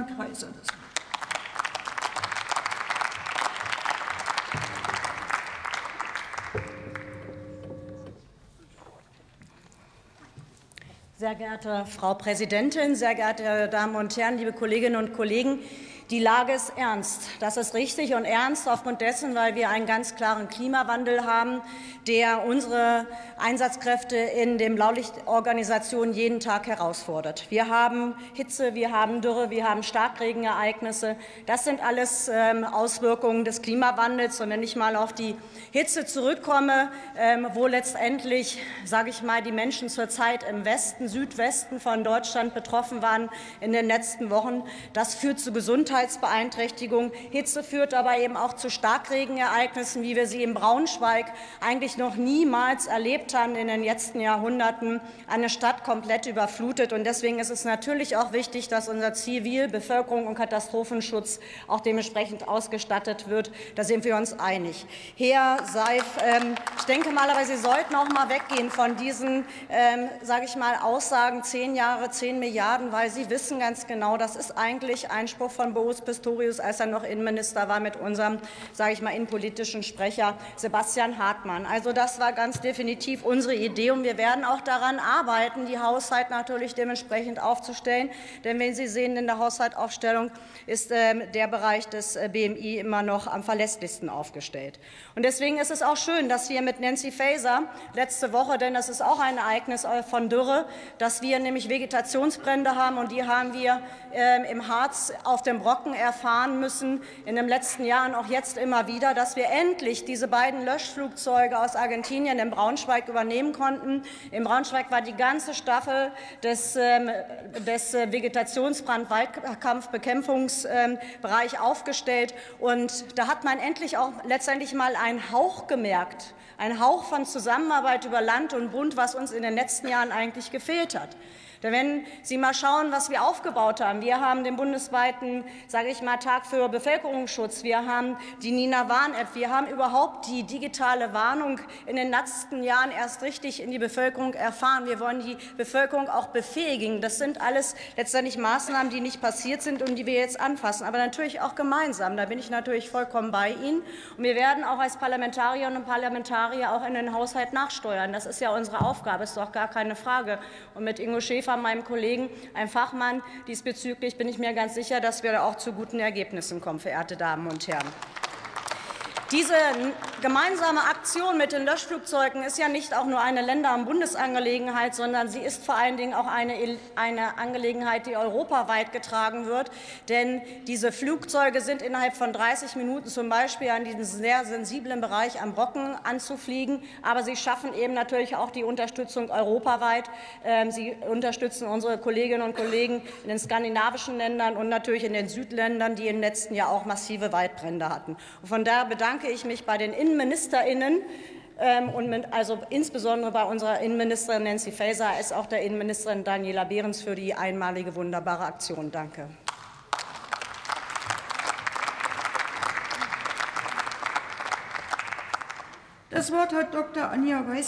Anja Kaiser das. Sehr geehrte Frau Präsidentin, sehr geehrte Damen und Herren, liebe Kolleginnen und Kollegen! Die Lage ist ernst. Das ist richtig und ernst aufgrund dessen, weil wir einen ganz klaren Klimawandel haben, der unsere Einsatzkräfte in den Blaulichtorganisationen jeden Tag herausfordert. Wir haben Hitze, wir haben Dürre, wir haben Starkregenereignisse. Das sind alles ähm, Auswirkungen des Klimawandels. Und wenn ich mal auf die Hitze zurückkomme, ähm, wo letztendlich, sage ich mal, die Menschen zurzeit im Westen, Südwesten von Deutschland betroffen waren in den letzten Wochen, das führt zu Gesundheit Gesundheitsbeeinträchtigung. Hitze führt aber eben auch zu Starkregenereignissen, wie wir sie in Braunschweig eigentlich noch niemals erlebt haben in den letzten Jahrhunderten. Eine Stadt komplett überflutet. Und deswegen ist es natürlich auch wichtig, dass unser Zivil-, Bevölkerung und Katastrophenschutz auch dementsprechend ausgestattet wird. Da sind wir uns einig. Herr Seif, ähm, ich denke mal, aber Sie sollten auch mal weggehen von diesen, ähm, sage ich mal, Aussagen, zehn Jahre, zehn Milliarden, weil Sie wissen ganz genau, das ist eigentlich Einspruch von Boris Boris Pistorius, als er noch Innenminister war, mit unserem, sage ich mal, innenpolitischen Sprecher Sebastian Hartmann. Also das war ganz definitiv unsere Idee, und wir werden auch daran arbeiten, die Haushalt natürlich dementsprechend aufzustellen. Denn wenn Sie sehen, in der Haushaltsaufstellung ist äh, der Bereich des äh, BMI immer noch am verlässlichsten aufgestellt. Und deswegen ist es auch schön, dass wir mit Nancy Faeser letzte Woche, denn das ist auch ein Ereignis äh, von Dürre, dass wir nämlich Vegetationsbrände haben, und die haben wir äh, im Harz auf dem Brocken Brocken erfahren müssen, in den letzten Jahren, auch jetzt immer wieder, dass wir endlich diese beiden Löschflugzeuge aus Argentinien in Braunschweig übernehmen konnten. In Braunschweig war die ganze Staffel des, ähm, des äh, Vegetationsbrand-Waldkampfbekämpfungsbereich ähm, aufgestellt. Und da hat man endlich auch letztendlich mal einen Hauch gemerkt, einen Hauch von Zusammenarbeit über Land und Bund, was uns in den letzten Jahren eigentlich gefehlt hat. Denn wenn Sie mal schauen, was wir aufgebaut haben, wir haben den bundesweiten, sage ich mal, Tag für Bevölkerungsschutz, wir haben die Nina Warn App, wir haben überhaupt die digitale Warnung in den letzten Jahren erst richtig in die Bevölkerung erfahren. Wir wollen die Bevölkerung auch befähigen. Das sind alles letztendlich Maßnahmen, die nicht passiert sind und die wir jetzt anfassen, aber natürlich auch gemeinsam. Da bin ich natürlich vollkommen bei Ihnen. Und wir werden auch als Parlamentarierinnen und Parlamentarier auch in den Haushalt nachsteuern. Das ist ja unsere Aufgabe, ist doch gar keine Frage. Und mit Ingo Schäfer von meinem Kollegen, ein Fachmann. Diesbezüglich bin ich mir ganz sicher, dass wir auch zu guten Ergebnissen kommen, verehrte Damen und Herren. Diese gemeinsame Aktion mit den Löschflugzeugen ist ja nicht auch nur eine Länder- und Bundesangelegenheit, sondern sie ist vor allen Dingen auch eine, eine Angelegenheit, die europaweit getragen wird. Denn diese Flugzeuge sind innerhalb von 30 Minuten zum Beispiel an diesem sehr sensiblen Bereich am Brocken anzufliegen. Aber sie schaffen eben natürlich auch die Unterstützung europaweit. Ähm, sie unterstützen unsere Kolleginnen und Kollegen in den skandinavischen Ländern und natürlich in den Südländern, die im letzten Jahr auch massive Waldbrände hatten. Und von daher bedanke bedanke ich mich bei den InnenministerInnen ähm, und mit, also insbesondere bei unserer Innenministerin Nancy Faeser als auch der Innenministerin Daniela Behrens für die einmalige wunderbare Aktion. Danke. Das Wort hat Dr. Anja Weiß.